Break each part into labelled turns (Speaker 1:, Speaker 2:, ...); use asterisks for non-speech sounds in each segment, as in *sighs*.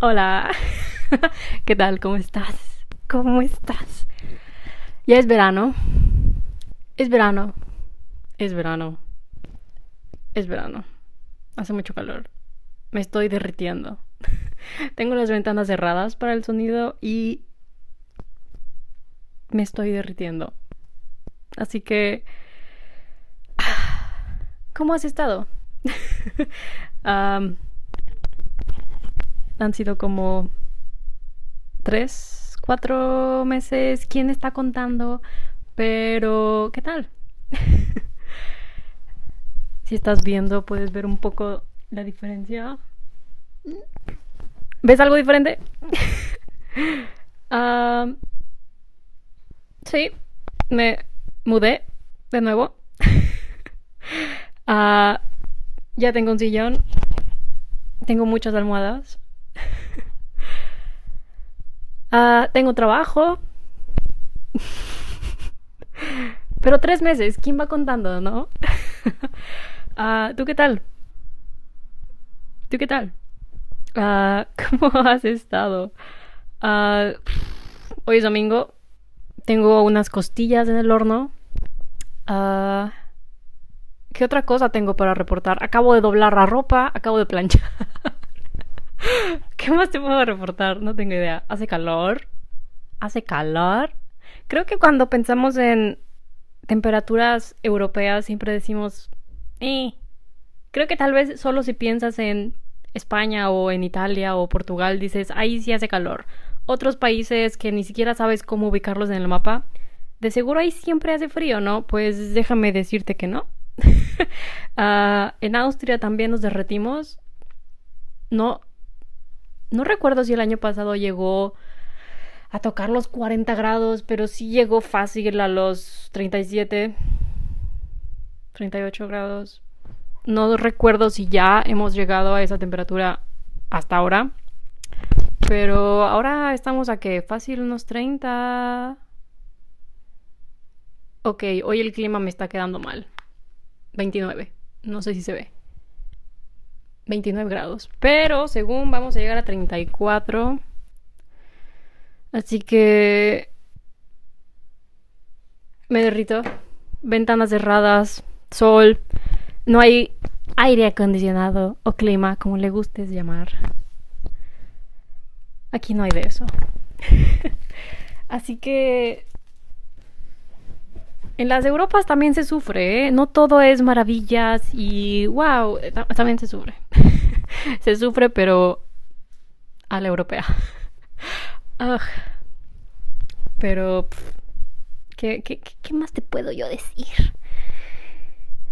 Speaker 1: Hola. *laughs* ¿Qué tal? ¿Cómo estás? ¿Cómo estás? Ya es verano. Es verano. Es verano. Es verano. Hace mucho calor. Me estoy derritiendo. *laughs* Tengo las ventanas cerradas para el sonido y me estoy derritiendo. Así que... *sighs* ¿Cómo has estado? *laughs* han sido como tres, cuatro meses. ¿Quién está contando? Pero, ¿qué tal? *laughs* si estás viendo, puedes ver un poco la diferencia. ¿Ves algo diferente? uh, *laughs* sí, me mudé de nuevo. uh, *laughs* ya tengo un sillón. Tengo muchas almohadas. Uh, tengo trabajo. Pero tres meses, ¿quién va contando, no? uh, *laughs* ¿Tú qué tal? ¿Tú qué tal? Uh, ¿Cómo *laughs* has estado? hoy es domingo. Tengo unas costillas en el horno. ¿Qué otra cosa tengo para reportar? Acabo de doblar la ropa, acabo de planchar. *laughs* ¿Qué más te puedo reportar? No tengo idea. ¿Hace calor? ¿Hace calor? Creo que cuando pensamos en temperaturas europeas siempre decimos, eh. Creo que tal vez solo si piensas en España o en Italia o Portugal dices, ahí sí hace calor. Otros países que ni siquiera sabes cómo ubicarlos en el mapa, de seguro ahí siempre hace frío, ¿no? Pues déjame decirte que no. uh, *laughs* en Austria también nos derretimos. No, no recuerdo si el año pasado llegó a tocar los 40 grados, pero sí llegó fácil a los 37, 38 grados. No recuerdo si ya hemos llegado a esa temperatura hasta ahora. Pero ahora estamos a que fácil unos 30. Ok, hoy el clima me está quedando mal. 29. No sé si se ve. 29 grados. Pero según vamos a llegar a 34. Así que... Me derrito. Ventanas cerradas. Sol. No hay aire acondicionado o clima, como le gustes llamar. Aquí no hay de eso. *laughs* Así que en las Europas también se sufre, ¿eh? No todo es maravillas y wow, también se sufre. *laughs* se sufre, pero a la europea. *laughs* Pero, ¿qué, ¿qué, qué, más te puedo yo decir?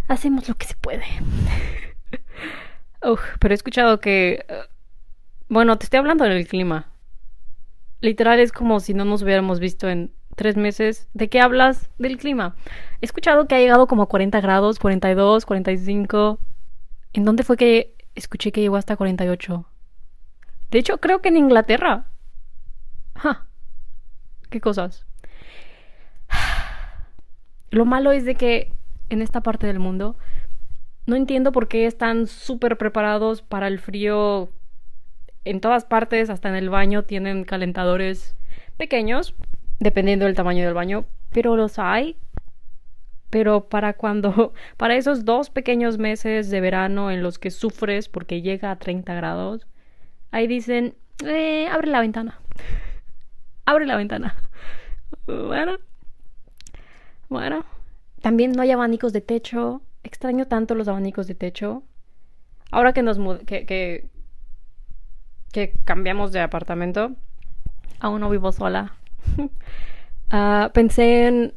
Speaker 1: Hacemos lo que se puede. *laughs* pero he escuchado que... Uh, bueno, te estoy hablando del clima. Literal es como si no nos hubiéramos visto en tres meses. ¿De qué hablas? Del clima. He escuchado que ha llegado como a 40 grados, 42, 45. ¿En dónde fue que escuché que llegó hasta 48? De hecho, creo que en Inglaterra. Ja. ¿Qué cosas? *sighs* Lo malo es de que en esta parte del mundo no entiendo por qué están súper preparados para el frío. En todas partes, hasta en el baño, tienen calentadores pequeños, dependiendo del tamaño del baño, pero los hay. Pero para cuando, *laughs* para esos dos pequeños meses de verano en los que sufres porque llega a 30 grados, ahí dicen, eh, abre la ventana. *laughs* abre la ventana. *laughs* Bueno. Bueno. También no hay abanicos de techo. Extraño tanto los abanicos de techo. Ahora que nos que, que, que cambiamos de apartamento, aún no vivo sola. *laughs* Ah, pensé en...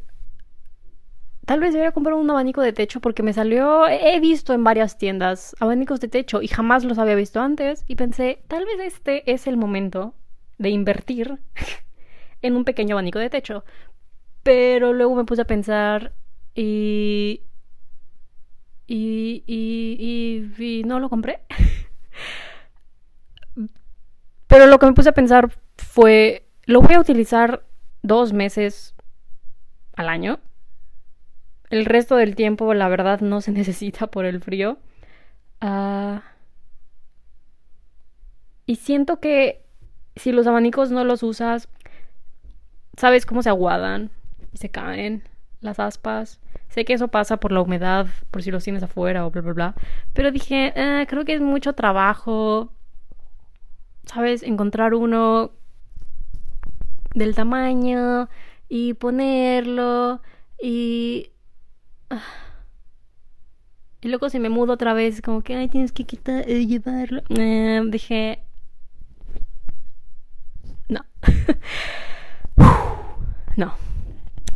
Speaker 1: Tal vez debería comprar un abanico de techo porque me salió... He visto en varias tiendas abanicos de techo y jamás los había visto antes. Y pensé, tal vez este es el momento de invertir *laughs* en un pequeño abanico de techo. Pero luego me puse a pensar y... Y, y, y, y no lo compré. *laughs* Pero lo que me puse a pensar fue, lo voy a utilizar dos meses al año. El resto del tiempo, la verdad, no se *laughs* necesita por el frío. Uh... Y siento que si los abanicos no los usas, sabes cómo se aguadan y se caen las aspas. Sé que eso pasa por la humedad, por si los tienes afuera o bla, bla, bla. Pero dije, eh, creo que es mucho trabajo, ¿sabes? Encontrar uno del tamaño y ponerlo y... Ah, y luego se me mudo otra vez, como que, ay, tienes que quitar, eh, llevarlo. Eh, dije, no. *laughs* no.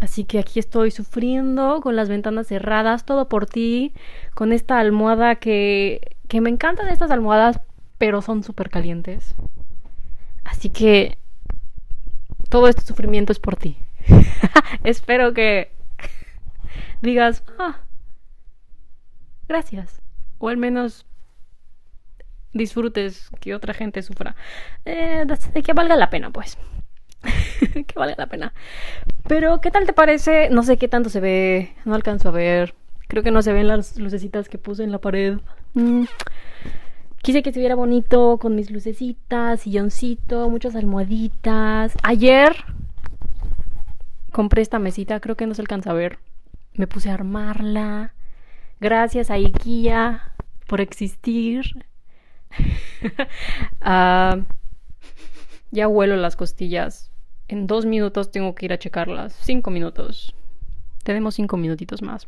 Speaker 1: Así que aquí estoy sufriendo con las ventanas cerradas, todo por ti, con esta almohada que, que me encantan estas almohadas, pero son súper calientes. Así que todo este sufrimiento es por ti. *laughs* Espero que *laughs* digas, ah, gracias. O al menos disfrutes que otra gente sufra. Eh, que valga la pena, pues. *laughs* que valga la pena. Pero, ¿qué tal te parece? No sé qué tanto se ve. No alcanzo a ver. Creo que no se ven las lucecitas que puse en la pared. Mm. Quise que estuviera bonito con mis lucecitas, silloncito, muchas almohaditas. Ayer compré esta mesita, creo que no se alcanza a ver. Me puse a armarla. Gracias a IKEA por existir. *laughs* Ah, ya huelo las costillas. En dos minutos tengo que ir a checarlas. Cinco minutos. Tenemos cinco minutitos más.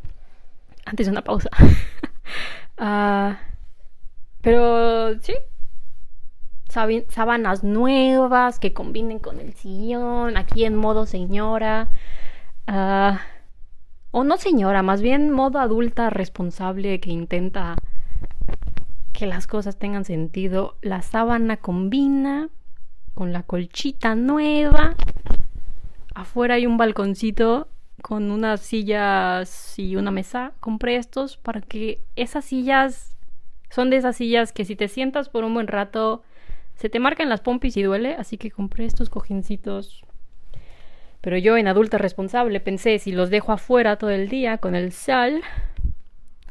Speaker 1: Antes de una pausa. *laughs* Ah, pero sí. Sábanas nuevas que combinen con el sillón. Aquí en modo señora. Ah, o no señora, más bien modo adulta responsable que intenta que las cosas tengan sentido. La sábana combina con la colchita nueva. Afuera hay un balconcito con unas sillas y una mesa. Compré estos para que esas sillas son de esas sillas que si te sientas por un buen rato se te marcan las pompis y duele. Así que compré estos cojincitos. Pero yo en adulta responsable pensé si los dejo afuera todo el día con el sal.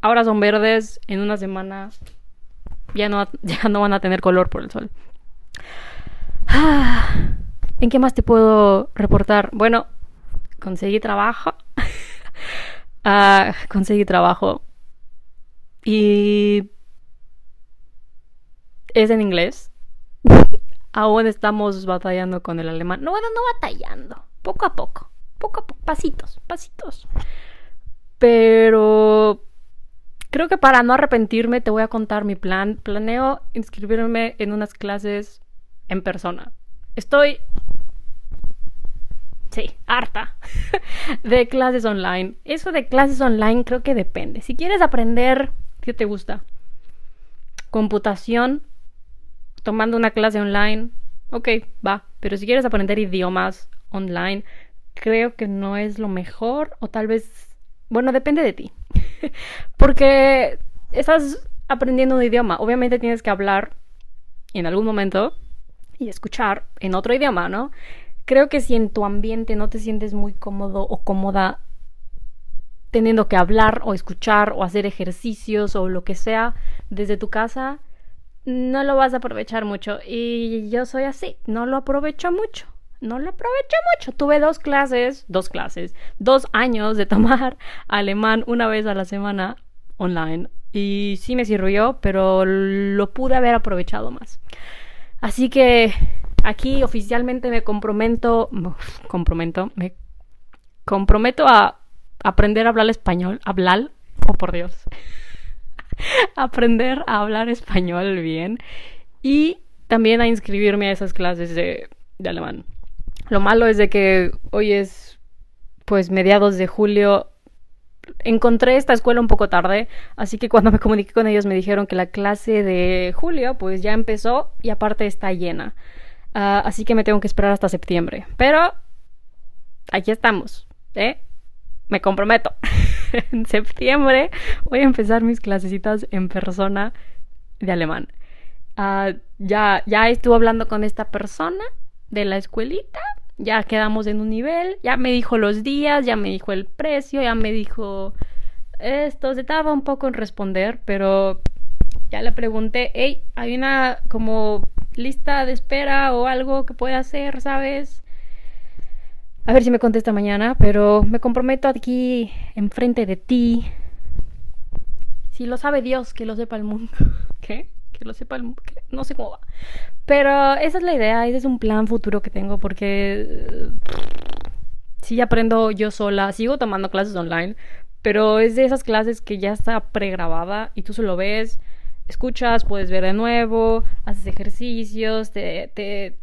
Speaker 1: Ahora son verdes, en una semana ya no, *laughs* ya no van a tener color por el sol. Ah, ¿En qué más te puedo reportar? Bueno, conseguí trabajo. *laughs* Ah, conseguí trabajo. Y es en inglés. Aún estamos batallando con el alemán. No, bueno, no batallando. Poco a poco. Poco a poco. Pasitos, pasitos. Pero Creo que para no arrepentirme te voy a contar mi plan. Planeo inscribirme en unas clases en persona. Estoy... Sí, harta *laughs* de clases online. Eso de clases online creo que depende. Si quieres aprender, ¿qué te gusta? Computación, tomando una clase online, ok, va. Pero si quieres aprender idiomas online, creo que no es lo mejor o tal vez, bueno, depende de ti. *laughs* Porque estás aprendiendo un idioma. Obviamente tienes que hablar en algún momento y escuchar en otro idioma, ¿no? Creo que si en tu ambiente no te sientes muy cómodo o cómoda teniendo que hablar o escuchar o hacer ejercicios o lo que sea desde tu casa, no lo vas a aprovechar mucho. Y yo soy así, no lo aprovecho mucho no lo aproveché mucho. Tuve dos clases, dos clases, dos años de tomar *laughs* alemán una vez a la semana online. Y sí me sirvió, pero lo pude haber aprovechado más. Así que aquí oficialmente me comprometo, comprometo, me comprometo a aprender a hablar español, hablar, oh por Dios, *laughs* aprender a hablar español bien y también a inscribirme a esas clases de, alemán. Lo malo es de que hoy es pues mediados de julio. Encontré esta escuela un poco tarde, así que cuando me comuniqué con ellos me dijeron que la clase de julio pues ya empezó y aparte está llena. Ah, así que me tengo que esperar hasta septiembre. Pero aquí estamos, ¿eh? Me comprometo. *laughs* *laughs* en septiembre voy a empezar mis clasecitas en persona de alemán. Ah, ya, ya estuve hablando con esta persona de la escuelita, ya quedamos en un nivel, ya me dijo los días, ya me dijo el precio, ya me dijo esto, se tardaba un poco en responder, pero ya le pregunté, hey, hay una como lista de espera o algo que pueda hacer, ¿sabes? A ver si me contesta mañana, pero me comprometo aquí enfrente de ti. Si lo sabe Dios, que lo sepa el mundo. *laughs* ¿Qué? Que lo sepa el mundo. No sé cómo va. Pero esa es la idea, ese es un plan futuro que tengo porque sí aprendo yo sola, sigo tomando clases online, pero es de esas clases que ya está pregrabada y tú solo ves, escuchas, puedes ver de nuevo, haces ejercicios, te, te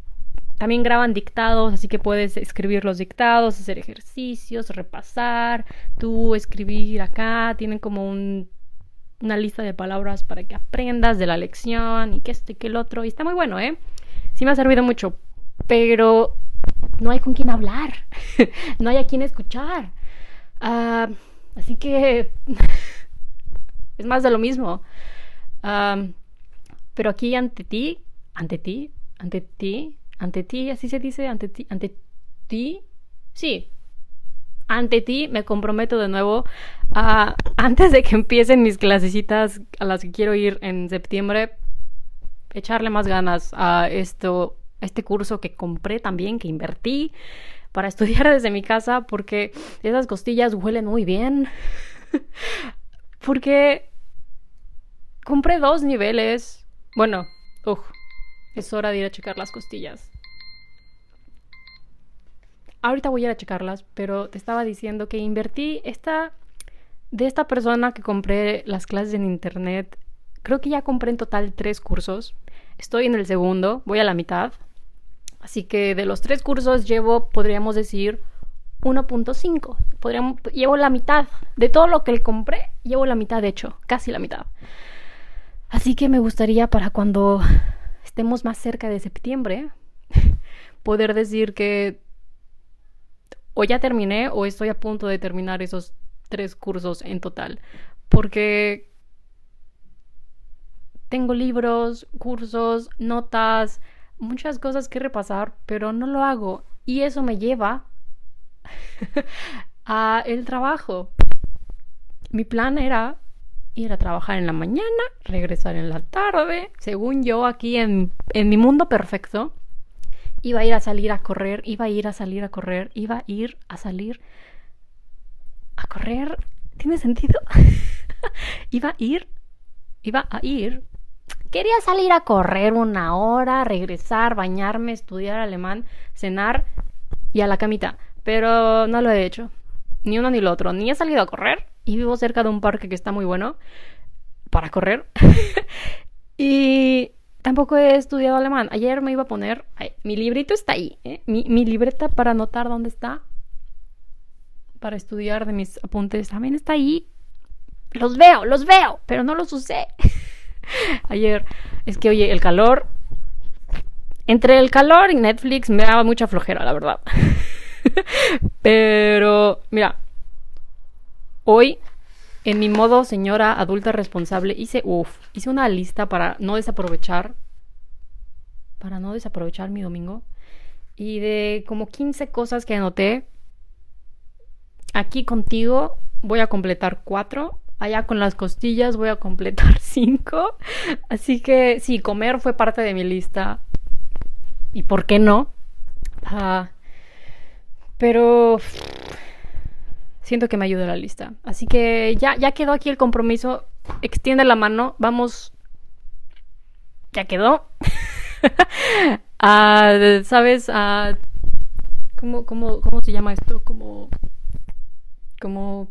Speaker 1: también graban dictados, así que puedes escribir los dictados, hacer ejercicios, repasar, tú escribir acá, tienen como un, una lista de palabras para que aprendas de la lección y que esto y que el otro, y está muy bueno, ¿eh? Sí me ha servido mucho, pero no hay con quién hablar, *laughs* no hay a quién escuchar. Uh, así que *laughs* es más de lo mismo. Uh, pero aquí ante ti, ante ti, ante ti, ante ti, así se dice, ante ti, ante ti, sí, ante ti me comprometo de nuevo a, antes de que empiecen mis clasecitas a las que quiero ir en septiembre, echarle más ganas a esto, a este curso que compré también, que invertí para estudiar desde mi casa, porque esas costillas huelen muy bien. *laughs* porque compré dos niveles. Bueno, uf, es hora de ir a checar las costillas. Ahorita voy a ir a checarlas, pero te estaba diciendo que invertí esta de esta persona que compré las clases en internet. Creo que ya compré en total tres cursos. Estoy en el segundo, voy a la mitad. Así que de los tres cursos llevo, podríamos decir, 1.5. Podríamos, llevo la mitad. De todo lo que le compré, llevo la mitad, de hecho, casi la mitad. Así que me gustaría para cuando estemos más cerca de septiembre, *laughs* poder decir que o ya terminé o estoy a punto de terminar esos tres cursos en total. Porque tengo libros, cursos, notas, muchas cosas que repasar, pero no lo hago. Y eso me lleva *laughs* a el trabajo. Mi plan era ir a trabajar en la mañana, regresar en la tarde. Según yo, aquí en, mi mundo perfecto, iba a ir a salir a correr, iba a ir a salir a correr, iba a ir a salir a correr. ¿Tiene sentido? *laughs* iba a ir, iba a ir. Quería salir a correr una hora, regresar, bañarme, estudiar alemán, cenar y a la camita. Pero no lo he hecho. Ni uno ni lo otro. Ni he salido a correr, y vivo cerca de un parque que está muy bueno para correr. *laughs* y tampoco he estudiado alemán. Ayer me iba a poner, mi librito está ahí, ¿eh? mi, mi, libreta para anotar dónde está, para estudiar de mis apuntes, también está ahí. Los veo, los veo, pero no los usé. *laughs* Ayer, es que oye, el calor, entre el calor y Netflix me daba mucha flojera, la verdad. *laughs* pero, mira, Hoy, en mi modo señora adulta responsable, hice, uff, hice una lista para no desaprovechar, para no desaprovechar mi domingo. Y de como 15 cosas que anoté, aquí contigo voy a completar 4. Allá con las costillas voy a completar *laughs* 5. Así que sí, comer fue parte de mi lista. ¿Y por qué no? Ah, pero siento que me ayuda la lista. Así que ya, ya quedó aquí el compromiso. Extiende la mano. Vamos. Ya quedó. uh, *laughs* ¿Sabes? Uh, ¿cómo, cómo, cómo se llama esto? Como. Como.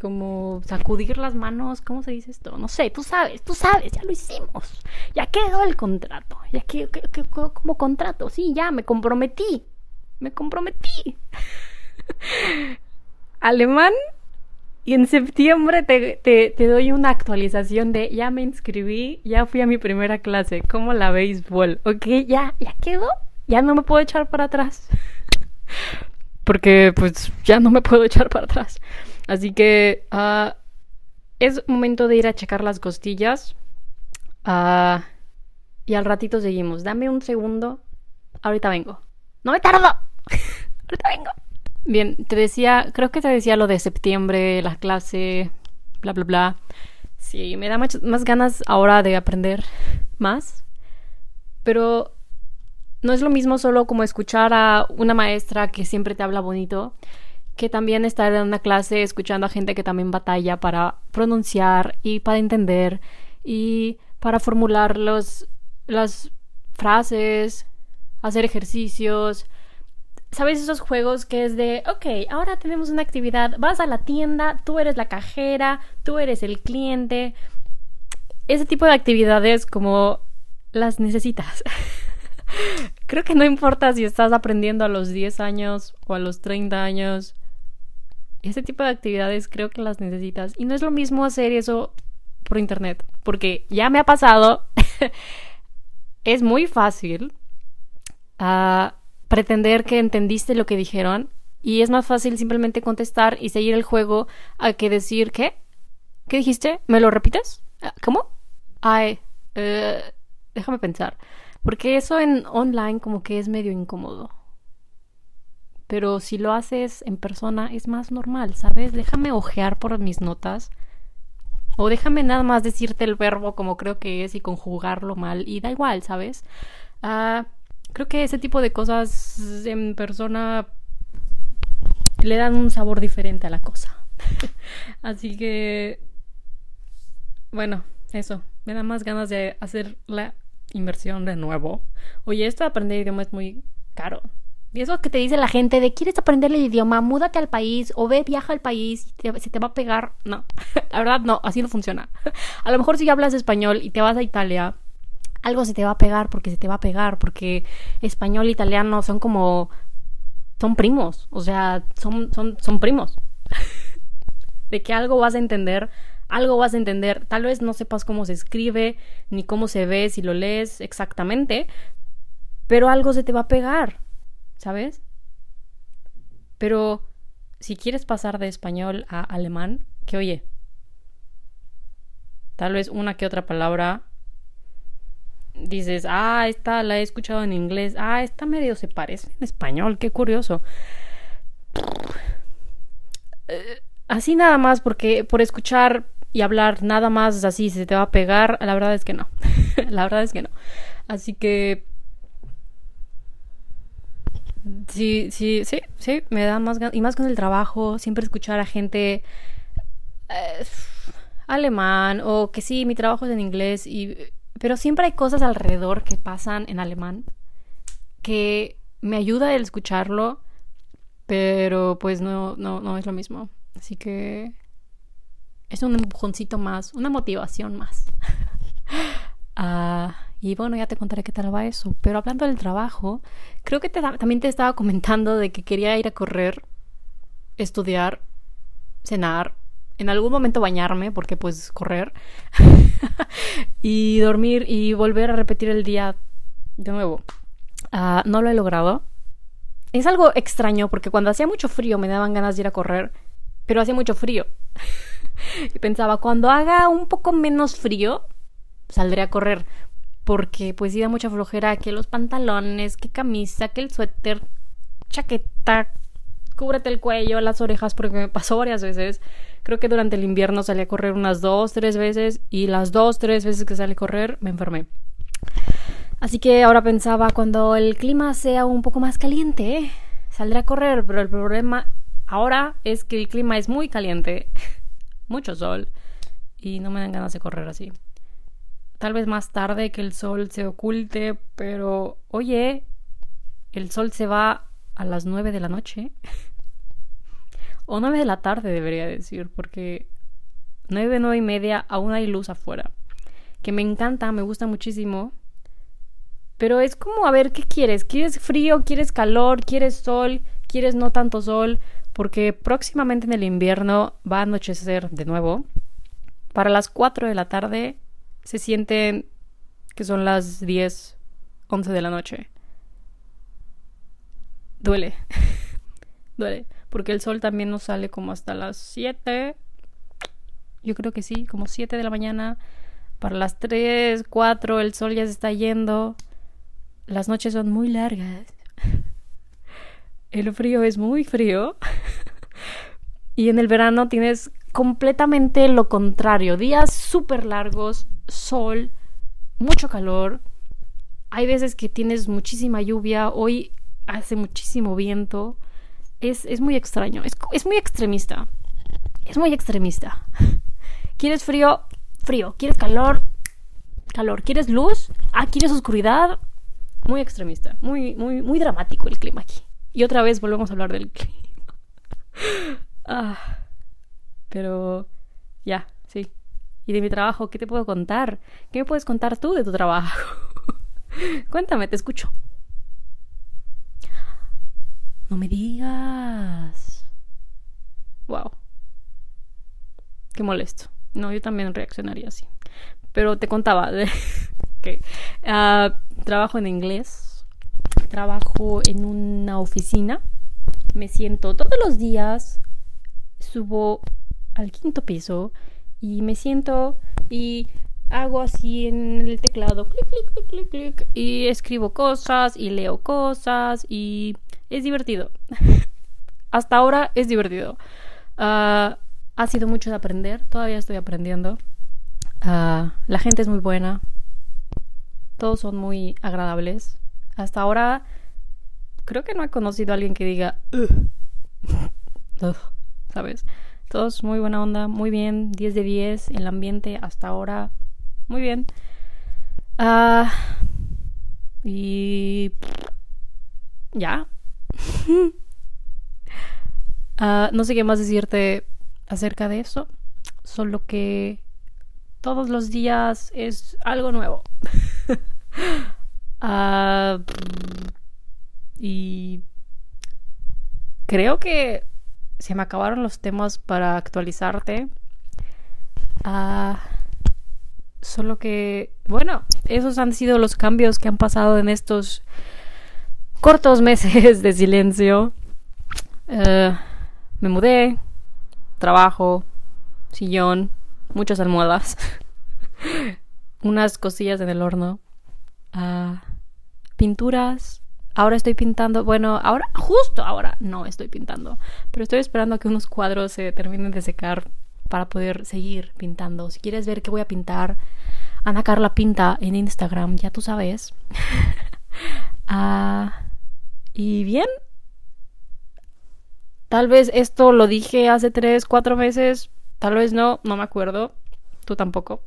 Speaker 1: Como sacudir las manos. ¿Cómo se dice esto? No sé, tú sabes, tú sabes, ya lo hicimos. Ya quedó el contrato. Ya quedó, como contrato. Sí, ya me comprometí. Me comprometí. *laughs* alemán y en septiembre te, te, doy una actualización de ya me inscribí, ya fui a mi primera clase, como la béisbol, ok, ya, ya quedó, ya no me puedo echar para atrás. *laughs* Porque pues ya no me puedo echar para atrás. Así que uh, es momento de ir a checar las costillas. Uh, y al ratito seguimos. Dame un segundo. Ahorita vengo. No me tardo. *laughs* Ahorita vengo. Bien, te decía, creo que te decía lo de septiembre, la clase, bla, bla, bla. Sí, me da más ganas ahora de aprender más. pero no es lo mismo solo como escuchar a una maestra que siempre te habla bonito, que también estar en una clase escuchando a gente que también batalla para pronunciar y para entender y para formular los, las frases, hacer ejercicios. ¿Sabes esos juegos que es de, ok, ahora tenemos una actividad, vas a la tienda, tú eres la cajera, tú eres el cliente? Ese tipo de actividades como las necesitas. *laughs* Creo que no importa si estás aprendiendo a los 10 años o a los 30 años. Ese tipo de actividades creo que las necesitas. Y no es lo mismo hacer eso por internet. Porque ya me ha pasado. *laughs* es muy fácil uh, pretender que entendiste lo que dijeron. Y es más fácil simplemente contestar y seguir el juego a que decir, ¿qué? ¿Qué dijiste? ¿Me lo repites? ¿Cómo? Ay, uh, déjame pensar. Porque eso en online como que es medio incómodo. Pero si lo haces en persona es más normal, ¿sabes? Déjame ojear por mis notas. O déjame nada más decirte el verbo como creo que es y conjugarlo mal. Y da igual, ¿sabes? Ah, creo que ese tipo de cosas en persona le dan un sabor diferente a la cosa. *laughs* Así que... Bueno, eso. Me da más ganas de hacer la inversión de nuevo. Oye, esto de aprender idioma es muy caro. Y eso que te dice la gente de quieres aprender el idioma, múdate al país o ve, viaja al país, y se te va a pegar. No, *laughs* la verdad no, así no funciona. *laughs* A lo mejor si hablas español y te vas a Italia, algo se te va a pegar porque se te va a pegar, porque español e italiano son como... son primos, o sea, son, son, son primos. *laughs* de que algo vas a entender algo vas a entender. Tal vez no sepas cómo se escribe, ni cómo se ve si lo lees exactamente, pero algo se te va a pegar, ¿sabes? Pero si quieres pasar de español a alemán, que oye, tal vez una que otra palabra dices, ah, esta la he escuchado en inglés, ah, esta medio se parece en español, qué curioso. Eh, así nada más porque por escuchar y hablar nada más así se te va a pegar, la verdad es que no. *laughs* la verdad es que no. Así que sí, sí, sí, sí, me da más ganas y más con el trabajo, siempre escuchar a gente eh, alemán o que sí, mi trabajo es en inglés y pero siempre hay cosas alrededor que pasan en alemán que me ayuda el escucharlo, pero pues no no no es lo mismo. Así que es un empujoncito más, una motivación más. *laughs* Ah, y bueno, ya te contaré qué tal va eso. Pero hablando del trabajo, creo que también te estaba comentando de que quería ir a correr, estudiar, cenar, en algún momento bañarme, porque pues correr, *laughs* y dormir y volver a repetir el día de nuevo. Ah, no lo he logrado. Es algo extraño porque cuando hacía mucho frío me daban ganas de ir a correr, pero hacía mucho frío. *laughs* y pensaba, cuando haga un poco menos frío, saldré a correr. Porque pues da mucha flojera que los pantalones, que camisa, que el suéter, chaqueta, cúbrete el cuello, las orejas, porque me pasó varias veces. Creo que durante el invierno salí a correr unas dos, tres veces y las dos, tres veces que salí a correr me enfermé. Así que ahora pensaba, cuando el clima sea un poco más caliente, saldré a correr, pero el problema ahora es que el clima es muy caliente *laughs* mucho sol y no me dan ganas de correr así. Tal vez más tarde que el sol se oculte, pero oye, el sol se va a las nueve de la noche. o nueve de la tarde debería decir, porque nueve, nueve y media aún hay luz afuera. Que me encanta, me gusta muchísimo. Pero es como a ver qué quieres. ¿Quieres frío? ¿Quieres calor? ¿Quieres sol? ¿Quieres no tanto sol? porque próximamente en el invierno va a anochecer de nuevo. Para las 4 de la tarde se siente que son las 10, 11 de la noche. Duele. *laughs* Duele. Porque el sol también no sale como hasta las 7. Yo creo que sí, como 7 de la mañana. Para las 3, 4 el sol ya se está yendo. Las noches son muy largas *laughs* el frío es muy frío. *laughs* y en el verano tienes completamente lo contrario. Días súper largos, sol, mucho calor. hay veces que tienes muchísima lluvia, hoy hace muchísimo viento. Es, es muy extraño, es, es muy extremista. Es muy extremista. *laughs* ¿Quieres frío? Frío. ¿Quieres calor? Calor. ¿Quieres luz? Ah, ¿quieres oscuridad? Muy extremista. Muy, muy, muy dramático el clima aquí. Y otra vez volvemos a hablar del *laughs* clima. ah, pero ya, sí. Y de mi trabajo, ¿qué te puedo contar? ¿Qué me puedes contar tú de tu trabajo? *laughs* Cuéntame, te escucho. No me digas. Wow. Qué molesto. No, yo también reaccionaría así. Pero te contaba *laughs* que ah, trabajo en inglés. Trabajo en una oficina. Me siento todos los días. Subo al quinto piso y me siento y hago así en el teclado, clic, clic, clic, clic, clic, y escribo cosas y leo cosas y es divertido. *laughs* Hasta ahora es divertido. Uh, ha sido mucho de aprender, todavía estoy aprendiendo. Uh, la gente es muy buena, todos son muy agradables. Hasta ahora creo que no he conocido a alguien que diga, *laughs* ¿sabes? Todos muy buena onda, muy bien, 10 de 10, el ambiente hasta ahora muy bien. Uh, y ya. Uh, *laughs* no sé qué más decirte acerca de eso. Solo que todos los días es algo nuevo. uh, *laughs* y creo que se me acabaron los temas para actualizarte. Uh, Solo que, bueno, esos han sido los cambios que han pasado en estos cortos meses de silencio. Uh, me mudé, trabajo, sillón, muchas almohadas, *laughs* unas cosillas en el horno, uh, pinturas. Ahora estoy pintando, bueno, ahora, justo ahora no estoy pintando, pero estoy esperando a que unos cuadros se terminen de secar para poder seguir pintando. Si quieres ver qué voy a pintar, Ana Carla Pinta en Instagram, ya tú sabes. *laughs* Ah, y bien. Tal vez esto lo dije hace tres, cuatro meses. Tal vez no, no me acuerdo. Tú tampoco,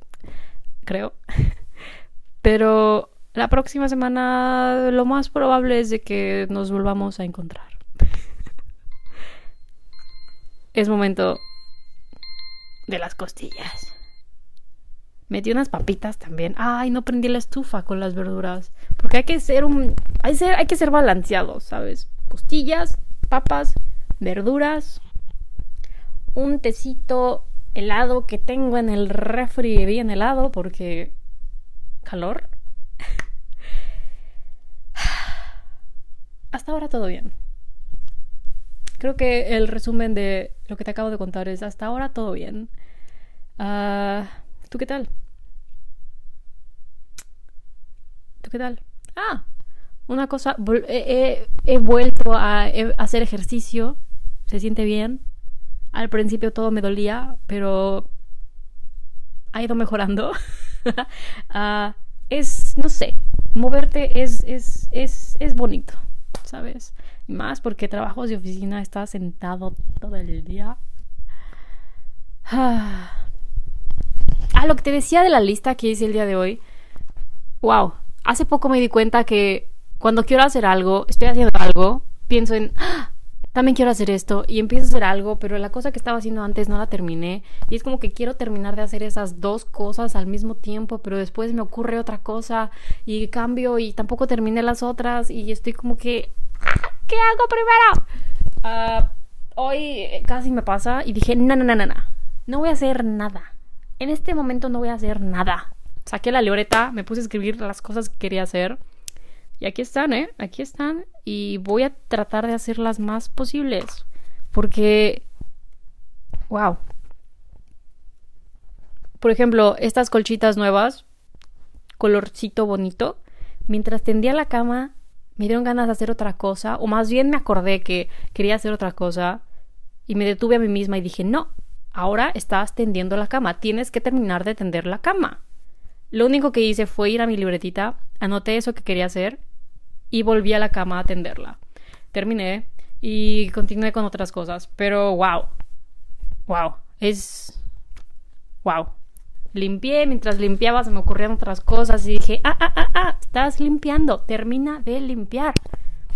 Speaker 1: creo. *laughs* Pero la próxima semana lo más probable es de que nos volvamos a encontrar. *laughs* es momento de las costillas. Metí unas papitas también. Ay, no prendí la estufa con las verduras. Porque hay que ser un. Hay, que ser, hay que ser ¿sabes? Costillas, papas, verduras. Un tecito helado que tengo en el refri bien helado porque. calor. *sighs* Hasta ahora todo bien. Creo que el resumen de lo que te acabo de contar es hasta ahora todo bien. Uh, ¿Tú qué tal? ¿Tú qué tal? Ah, una cosa, he, he, vuelto a hacer ejercicio, se siente bien. Al principio todo me dolía, pero ha ido mejorando. uh, *laughs* es, no sé, moverte es, es, es, es bonito, ¿sabes? Más porque trabajos de oficina, estás sentado todo el día. Ah. lo que te decía de la lista que hice el día de hoy. Wow, hace poco me di cuenta que cuando quiero hacer algo, estoy haciendo algo, pienso en, ah, también quiero hacer esto y empiezo a hacer algo, pero la cosa que estaba haciendo antes no la terminé y es como que quiero terminar de hacer esas dos cosas al mismo tiempo, pero después me ocurre otra cosa y cambio y tampoco terminé las otras y estoy como que ¿Qué hago primero? Ah, hoy casi me pasa y dije, no, no, no, no, no. No voy a hacer nada. En este momento no voy a hacer nada. Saqué la libreta, me puse a escribir las cosas que quería hacer. Y aquí están, ¿eh? Aquí están. Y voy a tratar de hacer las más posibles. Porque... ¡Wow! Por ejemplo, estas colchitas nuevas, colorcito bonito. Mientras tendía la cama, me dieron ganas de hacer otra cosa, o más bien me acordé que quería hacer otra cosa, y me detuve a mí misma y dije, no, ahora estás tendiendo la cama, tienes que terminar de tender la cama. Lo único que hice fue ir a mi libretita, anoté eso que quería hacer y volví a la cama a atenderla. Terminé y continué con otras cosas, pero wow. Wow, es wow. Limpié, mientras limpiaba se me ocurrían otras cosas y dije, ah, ah, ah, ah, estás limpiando, termina de limpiar.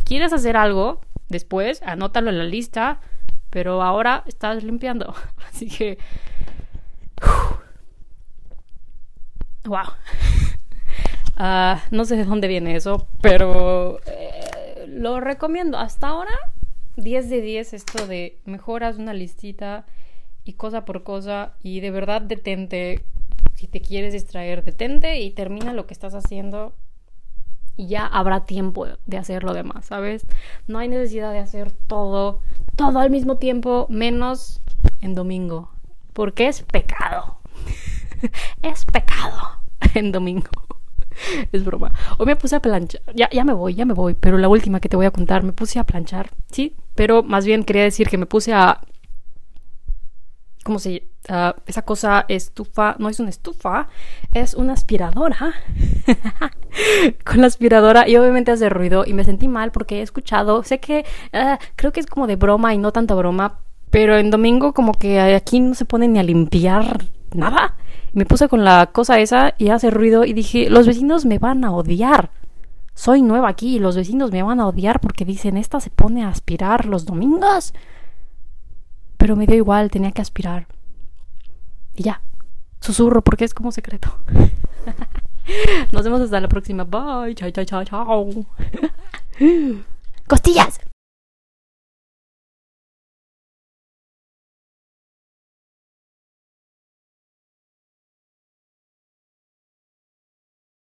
Speaker 1: ¿Quieres hacer algo? Después, anótalo en la lista, pero ahora estás limpiando. *laughs* Así que... Wow. *laughs* Ah, no sé de dónde viene eso, pero eh, lo recomiendo. Hasta ahora, 10 de 10 esto de mejoras una listita y cosa por cosa y de verdad detente. Si te quieres distraer, detente y termina lo que estás haciendo y ya habrá tiempo de hacer lo demás, ¿sabes? No hay necesidad de hacer todo, todo al mismo tiempo, menos en domingo, porque es pecado. *laughs* es pecado *laughs* en domingo. *laughs* es broma. Hoy me puse a planchar. Ya, ya me voy, ya me voy. Pero la última que te voy a contar, me puse a planchar. Sí, pero más bien quería decir que me puse a. ¿Cómo se uh, esa cosa estufa, no es una estufa, es una aspiradora. *laughs* Con la aspiradora y obviamente hace ruido y me sentí mal porque he escuchado, sé que uh, creo que es como de broma y no tanta broma, pero en domingo como que aquí no se pone ni a limpiar nada. Me puse con la cosa esa y hace ruido y dije, los vecinos me van a odiar. Soy nueva aquí y los vecinos me van a odiar porque dicen, esta se pone a aspirar los domingos. Pero me dio igual, tenía que aspirar. Y ya, susurro porque es como secreto. *laughs* Nos vemos hasta la próxima. Bye. Chao, chao, chao, chao. *laughs* Costillas.